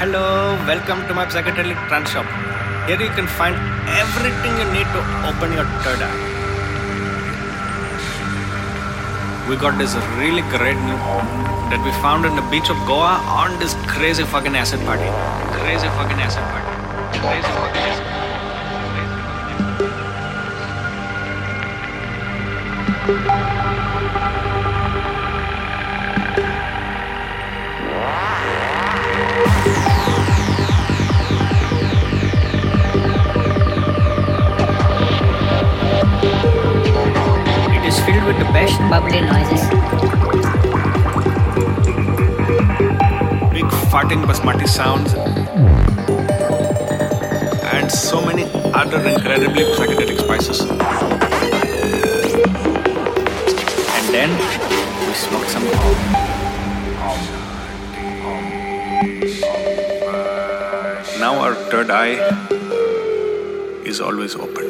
Hello, welcome to my psychedelic trance shop. Here you can find everything you need to open your third eye. We got this really great new home that we found on the beach of Goa on this crazy fucking acid party. Crazy fucking acid party. Crazy fucking acid party. It is filled with the best bubbly noises. big farting basmati sounds and so many other incredibly psychedelic spices. And then we smoke some Now our third eye is always open.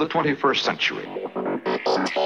of the 21st century.